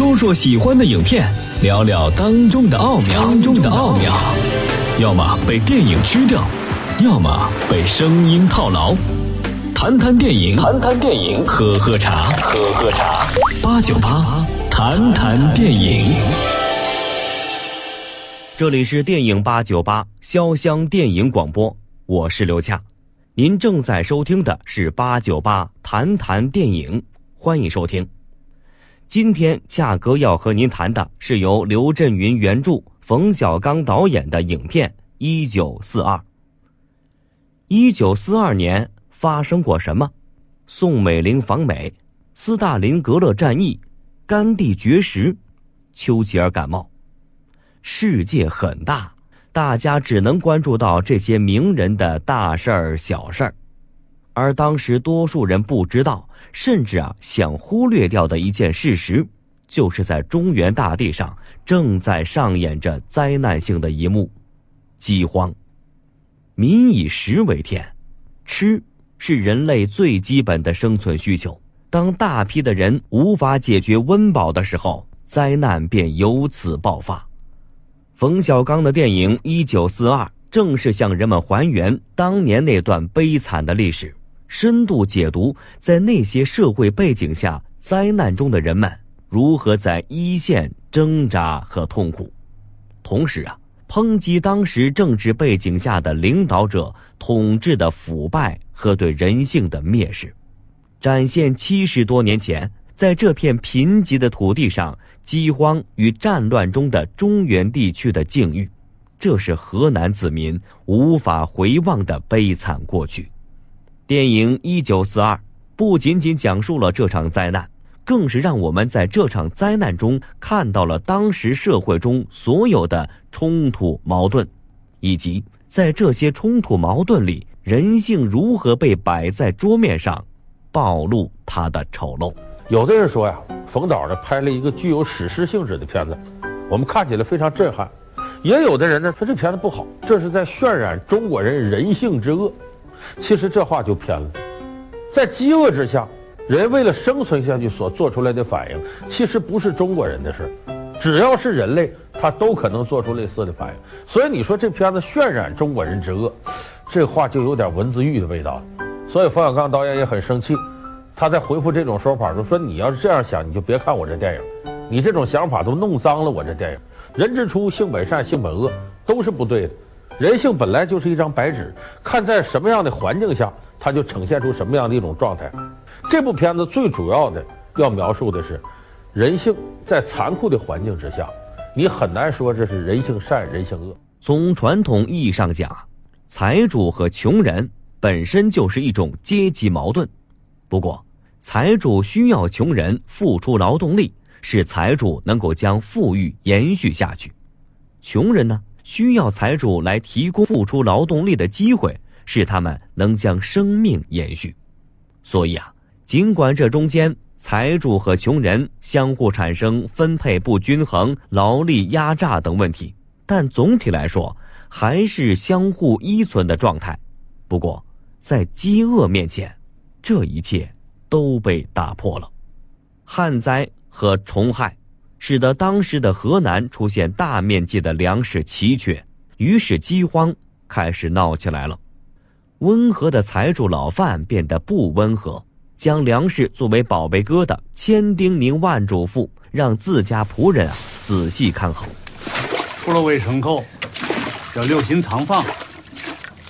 说说喜欢的影片，聊聊当中的奥妙。当中的奥妙，要么被电影吃掉，要么被声音套牢。谈谈电影，谈谈电影，喝喝茶，喝喝茶。八九八，谈谈电影。这里是电影八九八潇湘电影广播，我是刘恰。您正在收听的是八九八谈谈电影，欢迎收听。今天恰哥要和您谈的是由刘震云原著、冯小刚导演的影片《一九四二》。一九四二年发生过什么？宋美龄访美，斯大林格勒战役，甘地绝食，丘吉尔感冒。世界很大。大家只能关注到这些名人的大事儿、小事儿，而当时多数人不知道，甚至啊想忽略掉的一件事实，就是在中原大地上正在上演着灾难性的一幕——饥荒。民以食为天，吃是人类最基本的生存需求。当大批的人无法解决温饱的时候，灾难便由此爆发。冯小刚的电影《一九四二》正是向人们还原当年那段悲惨的历史，深度解读在那些社会背景下灾难中的人们如何在一线挣扎和痛苦，同时啊，抨击当时政治背景下的领导者统治的腐败和对人性的蔑视，展现七十多年前。在这片贫瘠的土地上，饥荒与战乱中的中原地区的境遇，这是河南子民无法回望的悲惨过去。电影《一九四二》不仅仅讲述了这场灾难，更是让我们在这场灾难中看到了当时社会中所有的冲突矛盾，以及在这些冲突矛盾里，人性如何被摆在桌面上，暴露它的丑陋。有的人说呀，冯导呢拍了一个具有史诗性质的片子，我们看起来非常震撼。也有的人呢说这片子不好，这是在渲染中国人人性之恶。其实这话就偏了。在饥饿之下，人为了生存下去所做出来的反应，其实不是中国人的事只要是人类，他都可能做出类似的反应。所以你说这片子渲染中国人之恶，这话就有点文字狱的味道。所以冯小刚导演也很生气。他在回复这种说法的时候说你要是这样想，你就别看我这电影，你这种想法都弄脏了我这电影。人之初，性本善，性本恶，都是不对的。人性本来就是一张白纸，看在什么样的环境下，它就呈现出什么样的一种状态。这部片子最主要的要描述的是人性在残酷的环境之下，你很难说这是人性善，人性恶。从传统意义上讲，财主和穷人本身就是一种阶级矛盾。不过，财主需要穷人付出劳动力，使财主能够将富裕延续下去；穷人呢，需要财主来提供付出劳动力的机会，使他们能将生命延续。所以啊，尽管这中间财主和穷人相互产生分配不均衡、劳力压榨等问题，但总体来说还是相互依存的状态。不过，在饥饿面前，这一切。都被打破了，旱灾和虫害，使得当时的河南出现大面积的粮食奇缺，于是饥荒开始闹起来了。温和的财主老范变得不温和，将粮食作为宝贝疙瘩，千叮咛万嘱咐，让自家仆人啊仔细看好。出了卫生口，要留心藏放，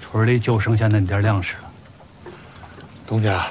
村里就剩下那点粮食了。东家。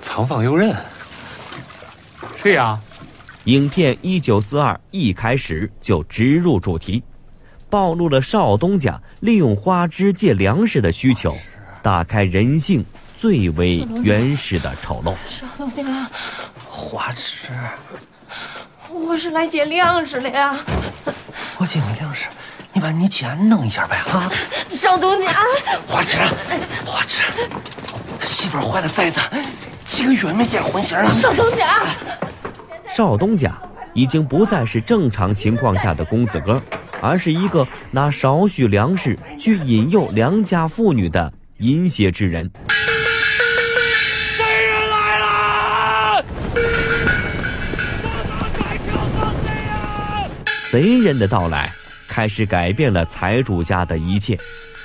藏放诱人，谁呀？影片《一九四二》一开始就直入主题，暴露了少东家利用花枝借粮食的需求，打开人性最为原始的丑陋。少东家，花枝，我是来借粮食的呀。我借你粮食，你把你钱弄一下呗，啊。少东家，花枝，花枝，媳妇怀了崽子。几个月没见荤腥了。少东家，少东家已经不再是正常情况下的公子哥，而是一个拿少许粮食去引诱良家妇女的淫邪之人。贼人来了！贼人的到来开始改变了财主家的一切。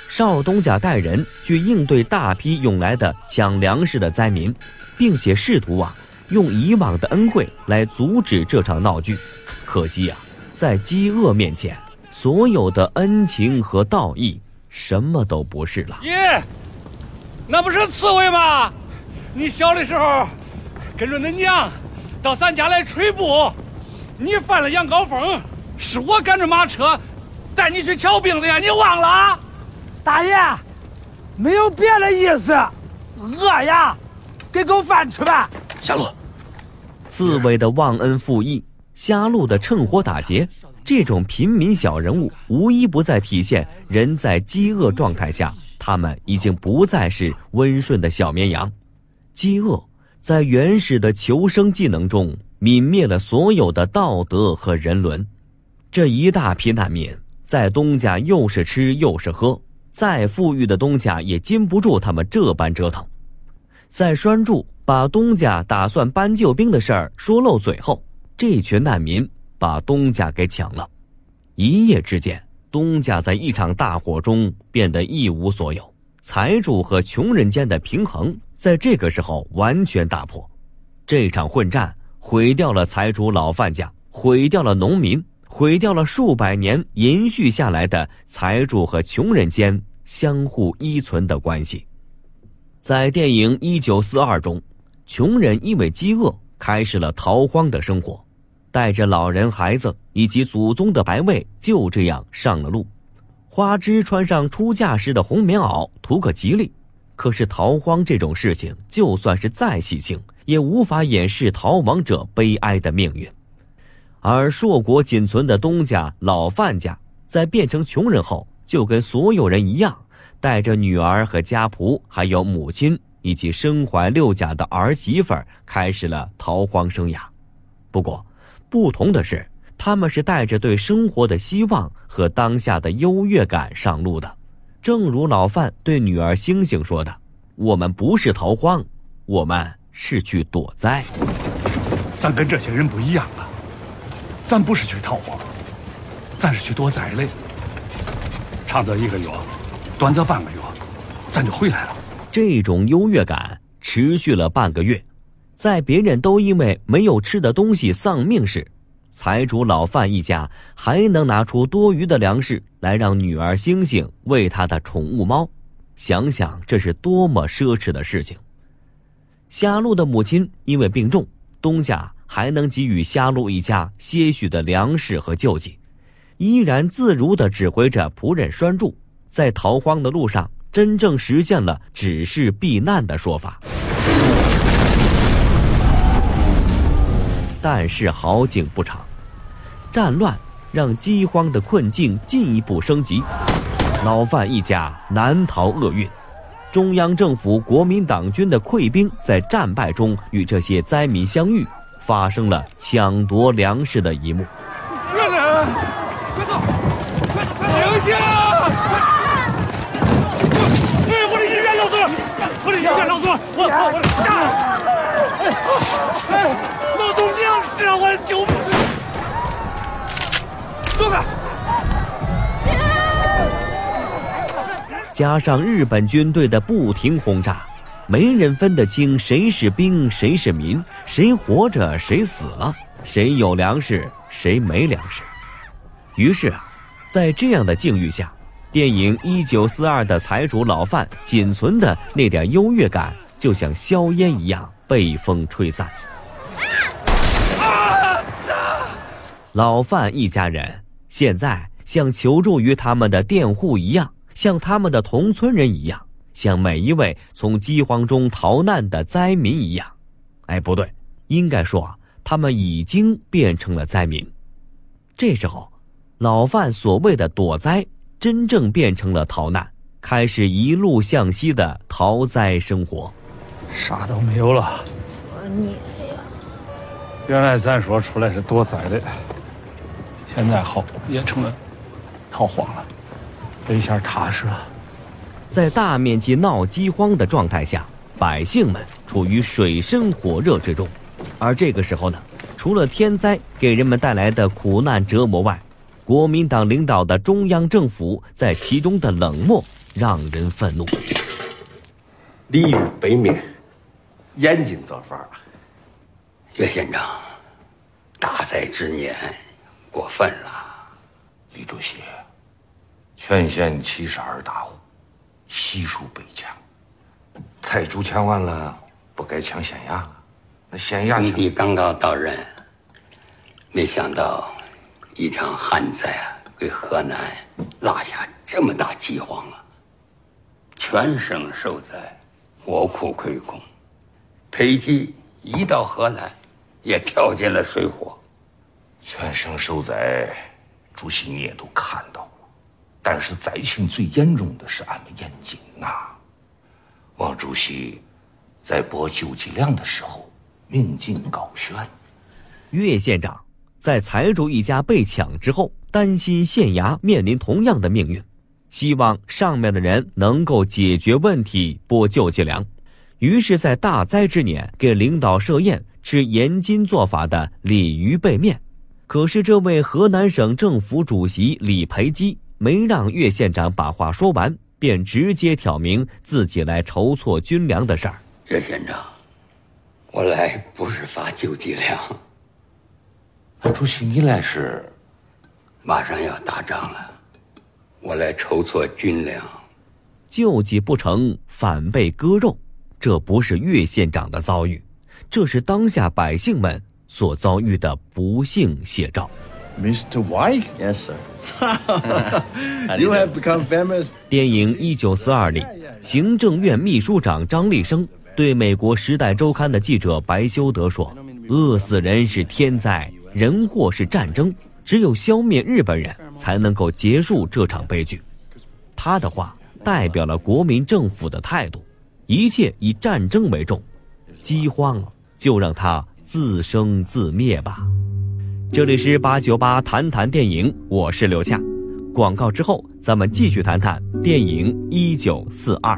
少东家带人去应对大批涌来的抢粮食的灾民，并且试图啊用以往的恩惠来阻止这场闹剧。可惜呀，在饥饿面前，所有的恩情和道义什么都不是了。爷，那不是刺猬吗？你小的时候跟着恁娘到咱家来吹布，你犯了羊羔疯，是我赶着马车带你去瞧病的呀，你忘了？大爷，没有别的意思，饿呀，给口饭吃吧。下路，刺猬的忘恩负义，瞎鹿的趁火打劫，这种平民小人物，无一不在体现人在饥饿状态下，他们已经不再是温顺的小绵羊。饥饿在原始的求生技能中泯灭了所有的道德和人伦。这一大批难民在东家又是吃又是喝，再富裕的东家也禁不住他们这般折腾。在栓柱把东家打算搬救兵的事儿说漏嘴后，这群难民把东家给抢了。一夜之间，东家在一场大火中变得一无所有，财主和穷人间的平衡在这个时候完全打破。这场混战毁掉了财主老范家，毁掉了农民，毁掉了数百年延续下来的财主和穷人间相互依存的关系。在电影《一九四二》中，穷人因为饥饿开始了逃荒的生活，带着老人、孩子以及祖宗的牌位，就这样上了路。花枝穿上出嫁时的红棉袄，图个吉利。可是逃荒这种事情，就算是再喜庆，也无法掩饰逃亡者悲哀的命运。而硕果仅存的东家老范家，在变成穷人后，就跟所有人一样。带着女儿和家仆，还有母亲以及身怀六甲的儿媳妇儿，开始了逃荒生涯。不过，不同的是，他们是带着对生活的希望和当下的优越感上路的。正如老范对女儿星星说的：“我们不是逃荒，我们是去躲灾。咱跟这些人不一样啊，咱不是去逃荒，咱是去躲灾嘞。长则一个月。”短则半个月，咱就回来了。这种优越感持续了半个月，在别人都因为没有吃的东西丧命时，财主老范一家还能拿出多余的粮食来让女儿星星喂他的宠物猫。想想这是多么奢侈的事情。虾路的母亲因为病重，东家还能给予虾路一家些许的粮食和救济，依然自如地指挥着仆人拴住。在逃荒的路上，真正实现了只是避难的说法。但是好景不长，战乱让饥荒的困境进一步升级，老范一家难逃厄运。中央政府国民党军的溃兵在战败中与这些灾民相遇，发生了抢夺粮食的一幕。快点，快走，走开！加上日本军队的不停轰炸，没人分得清谁是兵谁是民，谁活着谁死了，谁有粮食谁没粮食。于是啊，在这样的境遇下。电影《一九四二》的财主老范仅存的那点优越感，就像硝烟一样被风吹散。老范一家人现在像求助于他们的佃户一样，像他们的同村人一样，像每一位从饥荒中逃难的灾民一样。哎，不对，应该说他们已经变成了灾民。这时候，老范所谓的躲灾。真正变成了逃难，开始一路向西的逃灾生活。啥都没有了，作孽呀！原来咱说出来是躲灾的，现在好也成了逃荒了，这一下踏实了。在大面积闹饥荒的状态下，百姓们处于水深火热之中。而这个时候呢，除了天灾给人们带来的苦难折磨外，国民党领导的中央政府在其中的冷漠让人愤怒。立于北面，严谨做法。岳县长，大灾之年，过分了。李主席，全县七十二大户，悉数被抢。太祖抢完了，不该抢县衙了。那县衙你弟刚刚到任，没想到一场旱灾啊，给河南落下这么大饥荒啊！全省受灾，国库亏空，裴济一到河南，也跳进了水火。全省受灾，主席你也都看到了。但是灾情最严重的是俺们燕京呐。王主席在拨救济粮的时候，命尽高悬。岳县长在财主一家被抢之后，担心县衙面临同样的命运，希望上面的人能够解决问题，拨救济粮。于是，在大灾之年，给领导设宴，吃严金做法的鲤鱼背面。可是，这位河南省政府主席李培基没让岳县长把话说完。便直接挑明自己来筹措军粮的事儿。岳县长，我来不是发救济粮。那主席你来是？马上要打仗了，我来筹措军粮。救济不成，反被割肉，这不是岳县长的遭遇，这是当下百姓们所遭遇的不幸写照。Mr. White? Yes, sir. you have become famous. 电影《一九四二》里，行政院秘书长张立生对美国《时代周刊》的记者白修德说：“饿死人是天灾，人祸是战争，只有消灭日本人才能够结束这场悲剧。”他的话代表了国民政府的态度，一切以战争为重，饥荒就让它自生自灭吧。这里是八九八谈谈电影，我是刘夏。广告之后，咱们继续谈谈电影《一九四二》。